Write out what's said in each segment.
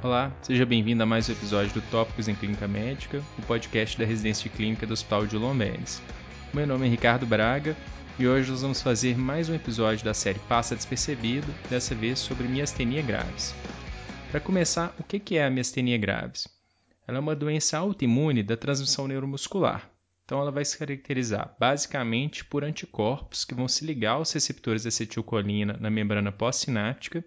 Olá, seja bem-vindo a mais um episódio do Tópicos em Clínica Médica, o podcast da residência de clínica do Hospital de Lomberes. Meu nome é Ricardo Braga e hoje nós vamos fazer mais um episódio da série Passa Despercebido, dessa vez sobre miastenia graves. Para começar, o que é a miastenia graves? Ela é uma doença autoimune da transmissão neuromuscular. Então, ela vai se caracterizar basicamente por anticorpos que vão se ligar aos receptores de acetilcolina na membrana pós-sináptica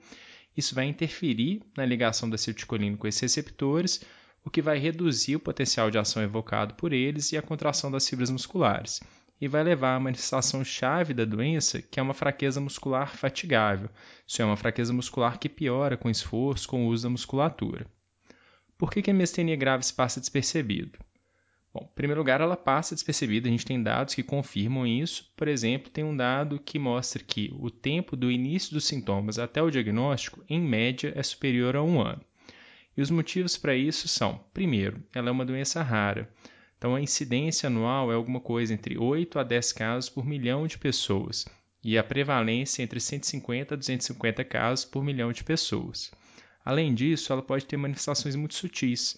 isso vai interferir na ligação da acetilcolina com esses receptores, o que vai reduzir o potencial de ação evocado por eles e a contração das fibras musculares, e vai levar à manifestação chave da doença, que é uma fraqueza muscular fatigável. Isso é uma fraqueza muscular que piora com esforço, com o uso da musculatura. Por que, que a miastenia grave passa despercebido? Bom, em primeiro lugar, ela passa despercebida, a gente tem dados que confirmam isso. Por exemplo, tem um dado que mostra que o tempo do início dos sintomas até o diagnóstico, em média, é superior a um ano. E os motivos para isso são: primeiro, ela é uma doença rara. Então, a incidência anual é alguma coisa entre 8 a 10 casos por milhão de pessoas, e a prevalência entre 150 a 250 casos por milhão de pessoas. Além disso, ela pode ter manifestações muito sutis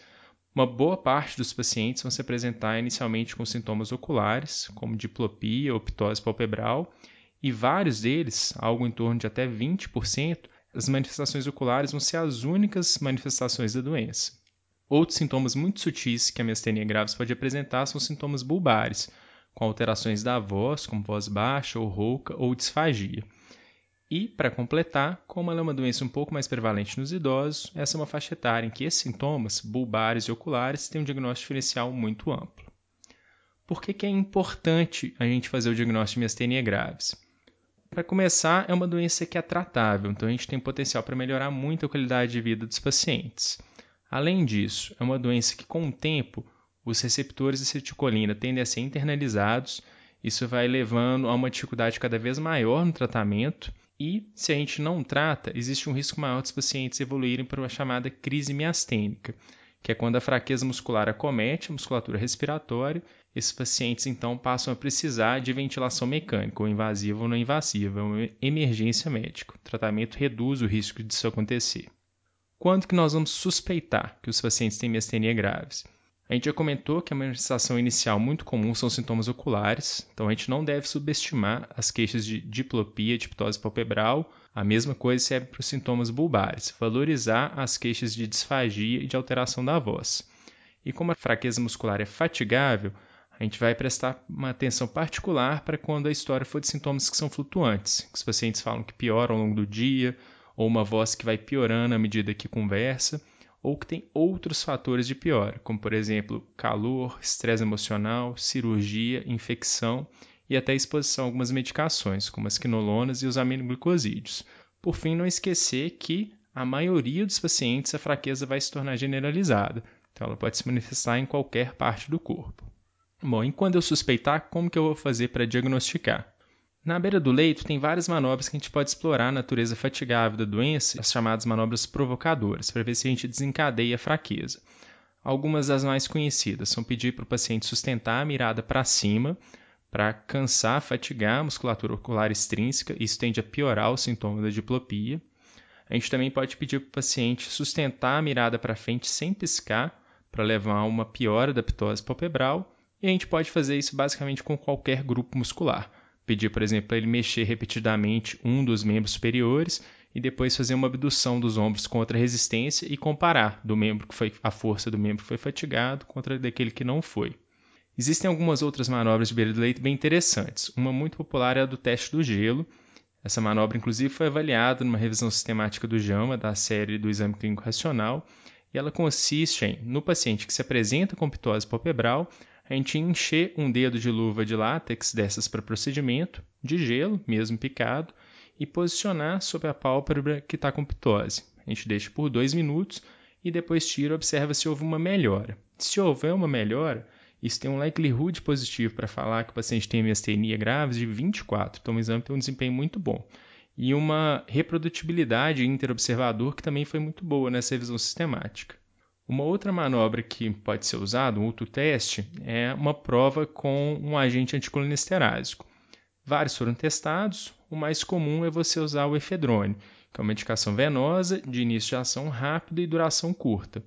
uma boa parte dos pacientes vão se apresentar inicialmente com sintomas oculares, como diplopia ou ptose palpebral, e vários deles, algo em torno de até 20%, as manifestações oculares vão ser as únicas manifestações da doença. Outros sintomas muito sutis que a miastenia graves pode apresentar são sintomas bulbares, com alterações da voz, como voz baixa ou rouca ou disfagia. E, para completar, como ela é uma doença um pouco mais prevalente nos idosos, essa é uma faixa etária em que esses sintomas, bulbares e oculares, têm um diagnóstico diferencial muito amplo. Por que, que é importante a gente fazer o diagnóstico de miastenia graves? Para começar, é uma doença que é tratável, então a gente tem potencial para melhorar muito a qualidade de vida dos pacientes. Além disso, é uma doença que, com o tempo, os receptores de acetilcolina tendem a ser internalizados, isso vai levando a uma dificuldade cada vez maior no tratamento e, se a gente não trata, existe um risco maior dos pacientes evoluírem para uma chamada crise miastênica, que é quando a fraqueza muscular acomete a musculatura respiratória. Esses pacientes então passam a precisar de ventilação mecânica, ou invasiva ou não invasiva, é uma emergência médica. O tratamento reduz o risco disso acontecer. Quando que nós vamos suspeitar que os pacientes têm miastenia graves? A gente já comentou que a manifestação inicial muito comum são sintomas oculares, então a gente não deve subestimar as queixas de diplopia, de ptose palpebral. A mesma coisa serve para os sintomas bulbares, valorizar as queixas de disfagia e de alteração da voz. E como a fraqueza muscular é fatigável, a gente vai prestar uma atenção particular para quando a história for de sintomas que são flutuantes, que os pacientes falam que pioram ao longo do dia, ou uma voz que vai piorando à medida que conversa ou que tem outros fatores de piora, como por exemplo calor, estresse emocional, cirurgia, infecção e até exposição a algumas medicações, como as quinolonas e os aminoglicosídeos. Por fim, não esquecer que a maioria dos pacientes a fraqueza vai se tornar generalizada, então ela pode se manifestar em qualquer parte do corpo. Bom, e quando eu suspeitar, como que eu vou fazer para diagnosticar? Na beira do leito tem várias manobras que a gente pode explorar a natureza fatigável da doença, as chamadas manobras provocadoras, para ver se a gente desencadeia a fraqueza. Algumas das mais conhecidas são pedir para o paciente sustentar a mirada para cima, para cansar, fatigar a musculatura ocular extrínseca, isso tende a piorar os sintomas da diplopia. A gente também pode pedir para o paciente sustentar a mirada para frente sem piscar, para levar a uma piora da ptose palpebral, e a gente pode fazer isso basicamente com qualquer grupo muscular pedir, por exemplo, para ele mexer repetidamente um dos membros superiores e depois fazer uma abdução dos ombros contra a resistência e comparar do membro que foi a força do membro que foi fatigado contra daquele que não foi. Existem algumas outras manobras de beira do leito bem interessantes. Uma muito popular é a do teste do gelo. Essa manobra, inclusive, foi avaliada numa revisão sistemática do JAMA, da série do exame clínico racional, e ela consiste em, no paciente que se apresenta com pitose palpebral, a gente encher um dedo de luva de látex dessas para procedimento, de gelo, mesmo picado, e posicionar sobre a pálpebra que está com pitose. A gente deixa por dois minutos e depois tira e observa se houve uma melhora. Se houver uma melhora, isso tem um likelihood positivo para falar que o paciente tem miastenia grave de 24, então o exame tem um desempenho muito bom. E uma reprodutibilidade interobservador que também foi muito boa nessa revisão sistemática. Uma outra manobra que pode ser usada, um outro teste, é uma prova com um agente anticolinesterásico. Vários foram testados, o mais comum é você usar o efedrone, que é uma medicação venosa, de início de ação rápido e duração curta.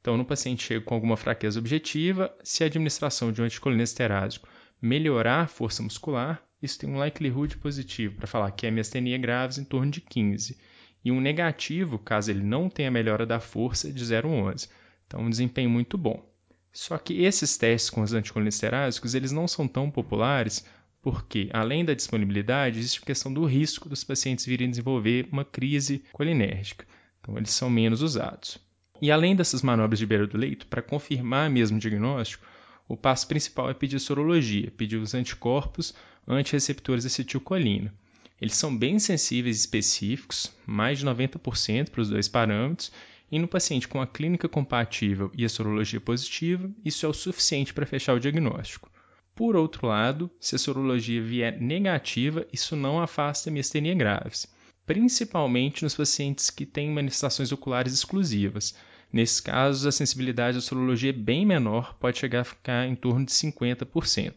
Então, no paciente chega com alguma fraqueza objetiva, se a administração de um anticolinesterásico melhorar a força muscular, isso tem um likelihood positivo para falar que é miastenia graves em torno de 15, e um negativo caso ele não tenha melhora da força de 0,11. Então, um desempenho muito bom. Só que esses testes com os anticolinesteráticos, eles não são tão populares porque, além da disponibilidade, existe a questão do risco dos pacientes virem desenvolver uma crise colinérgica. Então, eles são menos usados. E além dessas manobras de beira do leito, para confirmar mesmo o diagnóstico, o passo principal é pedir sorologia, pedir os anticorpos antirreceptores de acetilcolina. Eles são bem sensíveis e específicos, mais de 90% para os dois parâmetros, e no paciente com a clínica compatível e a sorologia positiva, isso é o suficiente para fechar o diagnóstico. Por outro lado, se a sorologia vier negativa, isso não afasta miastenia graves, principalmente nos pacientes que têm manifestações oculares exclusivas. Nesses casos, a sensibilidade à sorologia é bem menor, pode chegar a ficar em torno de 50%.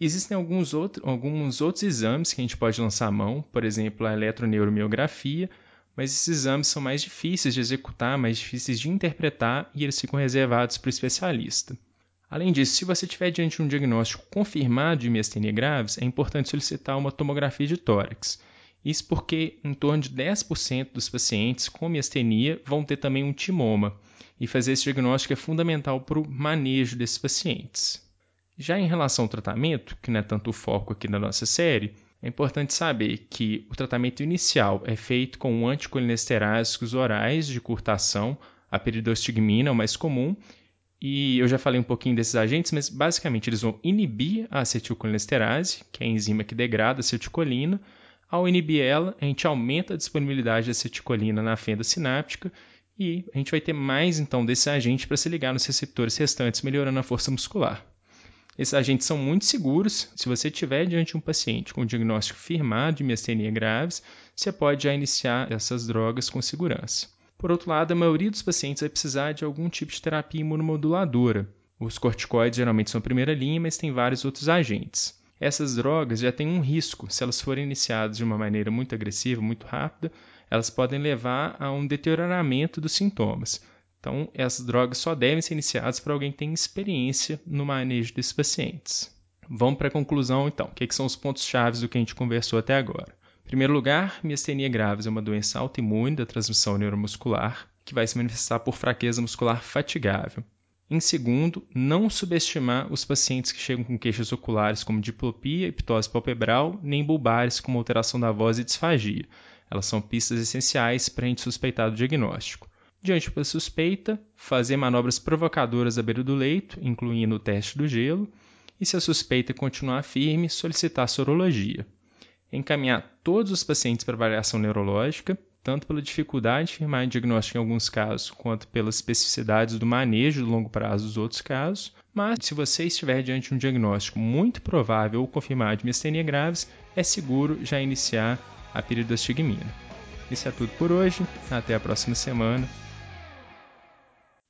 Existem alguns, outro, alguns outros exames que a gente pode lançar a mão, por exemplo, a eletroneuromiografia, mas esses exames são mais difíceis de executar, mais difíceis de interpretar e eles ficam reservados para o especialista. Além disso, se você estiver diante de um diagnóstico confirmado de miastenia graves, é importante solicitar uma tomografia de tórax. Isso porque em torno de 10% dos pacientes com miastenia vão ter também um timoma, e fazer esse diagnóstico é fundamental para o manejo desses pacientes. Já em relação ao tratamento, que não é tanto o foco aqui da nossa série, é importante saber que o tratamento inicial é feito com anticolinesteráticos orais de curta ação, a peridostigmina é o mais comum, e eu já falei um pouquinho desses agentes, mas basicamente eles vão inibir a acetilcolinesterase, que é a enzima que degrada a acetilcolina. Ao inibir ela, a gente aumenta a disponibilidade de acetilcolina na fenda sináptica e a gente vai ter mais então desse agente para se ligar nos receptores restantes, melhorando a força muscular. Esses agentes são muito seguros. Se você tiver diante de um paciente com diagnóstico firmado de miastenia graves, você pode já iniciar essas drogas com segurança. Por outro lado, a maioria dos pacientes vai precisar de algum tipo de terapia imunomoduladora. Os corticoides geralmente são a primeira linha, mas tem vários outros agentes. Essas drogas já têm um risco. Se elas forem iniciadas de uma maneira muito agressiva, muito rápida, elas podem levar a um deterioramento dos sintomas. Então, essas drogas só devem ser iniciadas para alguém que tem experiência no manejo desses pacientes. Vamos para a conclusão, então. O que, são os pontos-chave do que a gente conversou até agora? Em primeiro lugar, miastenia graves é uma doença autoimune da transmissão neuromuscular que vai se manifestar por fraqueza muscular fatigável. Em segundo, não subestimar os pacientes que chegam com queixas oculares como diplopia, ptose palpebral, nem bulbares como alteração da voz e disfagia. Elas são pistas essenciais para a gente suspeitar do diagnóstico. Diante da suspeita, fazer manobras provocadoras à beira do leito, incluindo o teste do gelo, e se a suspeita continuar firme, solicitar sorologia. Encaminhar todos os pacientes para avaliação neurológica, tanto pela dificuldade de firmar diagnóstico em alguns casos, quanto pelas especificidades do manejo do longo prazo dos outros casos. Mas, se você estiver diante de um diagnóstico muito provável ou confirmado de miastenia graves, é seguro já iniciar a piridostigmina. Isso é tudo por hoje. Até a próxima semana.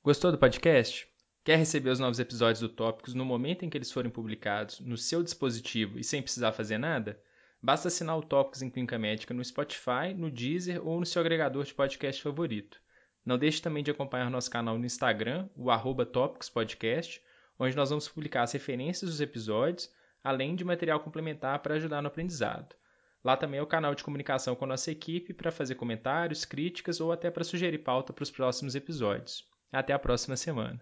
Gostou do podcast? Quer receber os novos episódios do Tópicos no momento em que eles forem publicados no seu dispositivo e sem precisar fazer nada? Basta assinar o Tópicos em Clínica Médica no Spotify, no Deezer ou no seu agregador de podcast favorito. Não deixe também de acompanhar nosso canal no Instagram, o arroba Podcast, onde nós vamos publicar as referências dos episódios, além de material complementar para ajudar no aprendizado. Lá também é o canal de comunicação com a nossa equipe para fazer comentários, críticas ou até para sugerir pauta para os próximos episódios. Até a próxima semana.